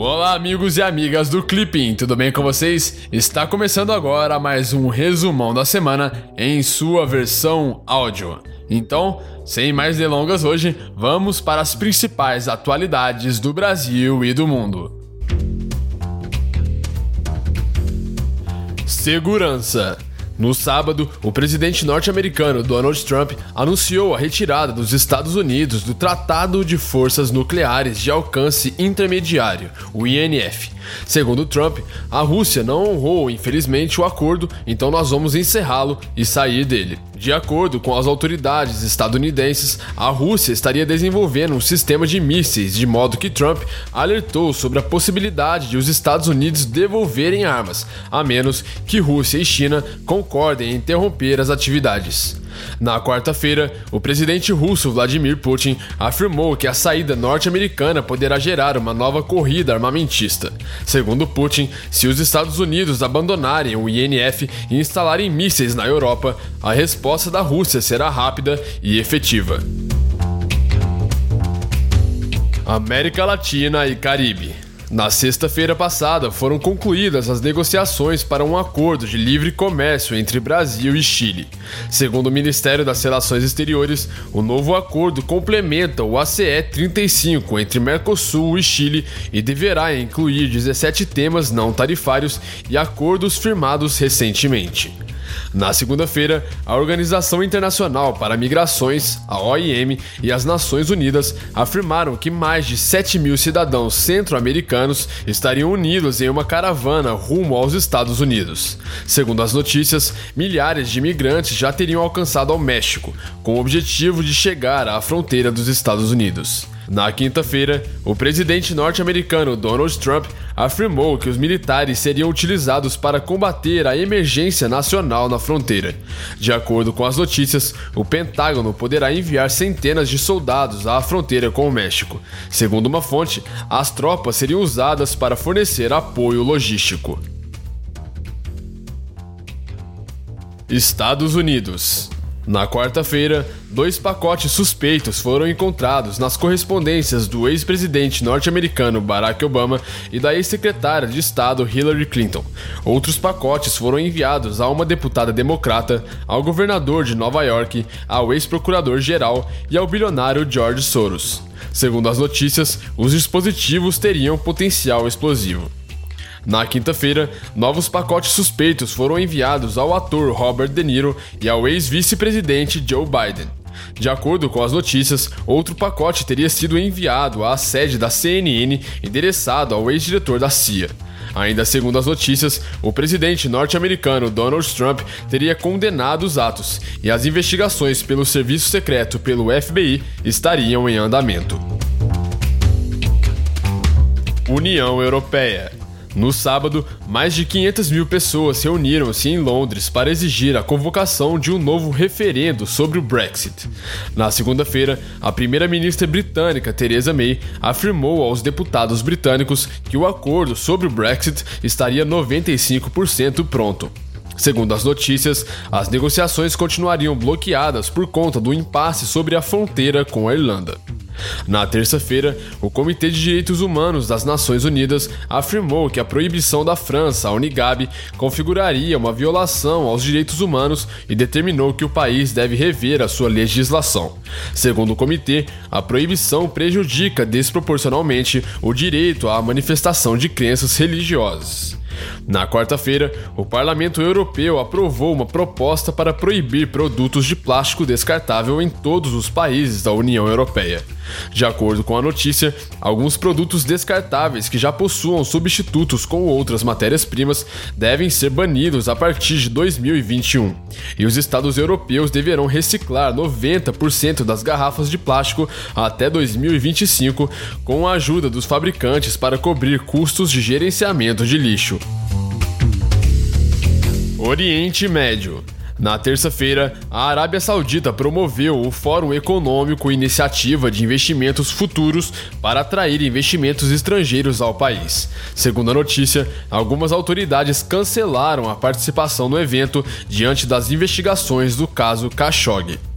Olá, amigos e amigas do Clipping, tudo bem com vocês? Está começando agora mais um resumão da semana em sua versão áudio. Então, sem mais delongas hoje, vamos para as principais atualidades do Brasil e do mundo. Segurança. No sábado, o presidente norte-americano Donald Trump anunciou a retirada dos Estados Unidos do Tratado de Forças Nucleares de Alcance Intermediário, o INF. Segundo Trump, a Rússia não honrou, infelizmente, o acordo, então nós vamos encerrá-lo e sair dele. De acordo com as autoridades estadunidenses, a Rússia estaria desenvolvendo um sistema de mísseis, de modo que Trump alertou sobre a possibilidade de os Estados Unidos devolverem armas, a menos que Rússia e China concordem em interromper as atividades. Na quarta-feira, o presidente russo Vladimir Putin afirmou que a saída norte-americana poderá gerar uma nova corrida armamentista. Segundo Putin, se os Estados Unidos abandonarem o INF e instalarem mísseis na Europa, a resposta da Rússia será rápida e efetiva. América Latina e Caribe. Na sexta-feira passada, foram concluídas as negociações para um acordo de livre comércio entre Brasil e Chile. Segundo o Ministério das Relações Exteriores, o novo acordo complementa o ACE 35 entre Mercosul e Chile e deverá incluir 17 temas não tarifários e acordos firmados recentemente. Na segunda-feira, a Organização Internacional para Migrações, a OIM, e as Nações Unidas afirmaram que mais de 7 mil cidadãos centro-americanos estariam unidos em uma caravana rumo aos Estados Unidos. Segundo as notícias, milhares de imigrantes já teriam alcançado ao México, com o objetivo de chegar à fronteira dos Estados Unidos. Na quinta-feira, o presidente norte-americano Donald Trump afirmou que os militares seriam utilizados para combater a emergência nacional na fronteira. De acordo com as notícias, o Pentágono poderá enviar centenas de soldados à fronteira com o México. Segundo uma fonte, as tropas seriam usadas para fornecer apoio logístico. Estados Unidos na quarta-feira, dois pacotes suspeitos foram encontrados nas correspondências do ex-presidente norte-americano Barack Obama e da ex-secretária de Estado Hillary Clinton. Outros pacotes foram enviados a uma deputada democrata, ao governador de Nova York, ao ex-procurador-geral e ao bilionário George Soros. Segundo as notícias, os dispositivos teriam potencial explosivo. Na quinta-feira, novos pacotes suspeitos foram enviados ao ator Robert De Niro e ao ex-vice-presidente Joe Biden. De acordo com as notícias, outro pacote teria sido enviado à sede da CNN, endereçado ao ex-diretor da CIA. Ainda segundo as notícias, o presidente norte-americano Donald Trump teria condenado os atos e as investigações pelo serviço secreto pelo FBI estariam em andamento. União Europeia no sábado, mais de 500 mil pessoas reuniram-se em Londres para exigir a convocação de um novo referendo sobre o Brexit. Na segunda-feira, a primeira-ministra britânica Theresa May afirmou aos deputados britânicos que o acordo sobre o Brexit estaria 95% pronto. Segundo as notícias, as negociações continuariam bloqueadas por conta do impasse sobre a fronteira com a Irlanda. Na terça-feira, o Comitê de Direitos Humanos das Nações Unidas afirmou que a proibição da França, a Unigab, configuraria uma violação aos direitos humanos e determinou que o país deve rever a sua legislação. Segundo o comitê, a proibição prejudica desproporcionalmente o direito à manifestação de crenças religiosas. Na quarta-feira, o Parlamento Europeu aprovou uma proposta para proibir produtos de plástico descartável em todos os países da União Europeia. De acordo com a notícia, alguns produtos descartáveis que já possuam substitutos com outras matérias-primas devem ser banidos a partir de 2021. E os Estados europeus deverão reciclar 90% das garrafas de plástico até 2025, com a ajuda dos fabricantes para cobrir custos de gerenciamento de lixo. Oriente Médio. Na terça-feira, a Arábia Saudita promoveu o Fórum Econômico Iniciativa de Investimentos Futuros para atrair investimentos estrangeiros ao país. Segundo a notícia, algumas autoridades cancelaram a participação no evento diante das investigações do caso Khashoggi.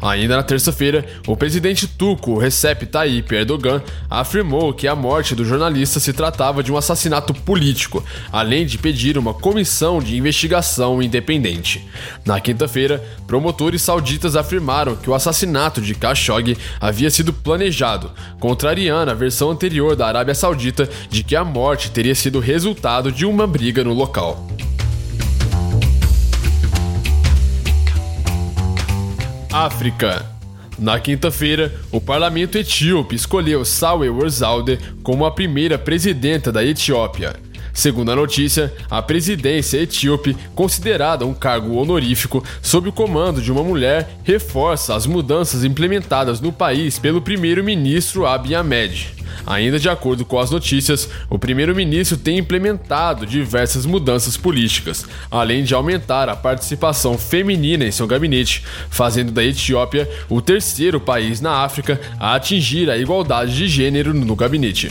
Ainda na terça-feira, o presidente turco Recep Tayyip Erdogan afirmou que a morte do jornalista se tratava de um assassinato político, além de pedir uma comissão de investigação independente. Na quinta-feira, promotores sauditas afirmaram que o assassinato de Khashoggi havia sido planejado, contrariando a versão anterior da Arábia Saudita de que a morte teria sido resultado de uma briga no local. África. Na quinta-feira, o parlamento etíope escolheu Sawe Worzalde como a primeira presidenta da Etiópia. Segundo a notícia, a presidência etíope, considerada um cargo honorífico sob o comando de uma mulher, reforça as mudanças implementadas no país pelo primeiro-ministro Abiy Ahmed. Ainda de acordo com as notícias, o primeiro-ministro tem implementado diversas mudanças políticas, além de aumentar a participação feminina em seu gabinete, fazendo da Etiópia o terceiro país na África a atingir a igualdade de gênero no gabinete.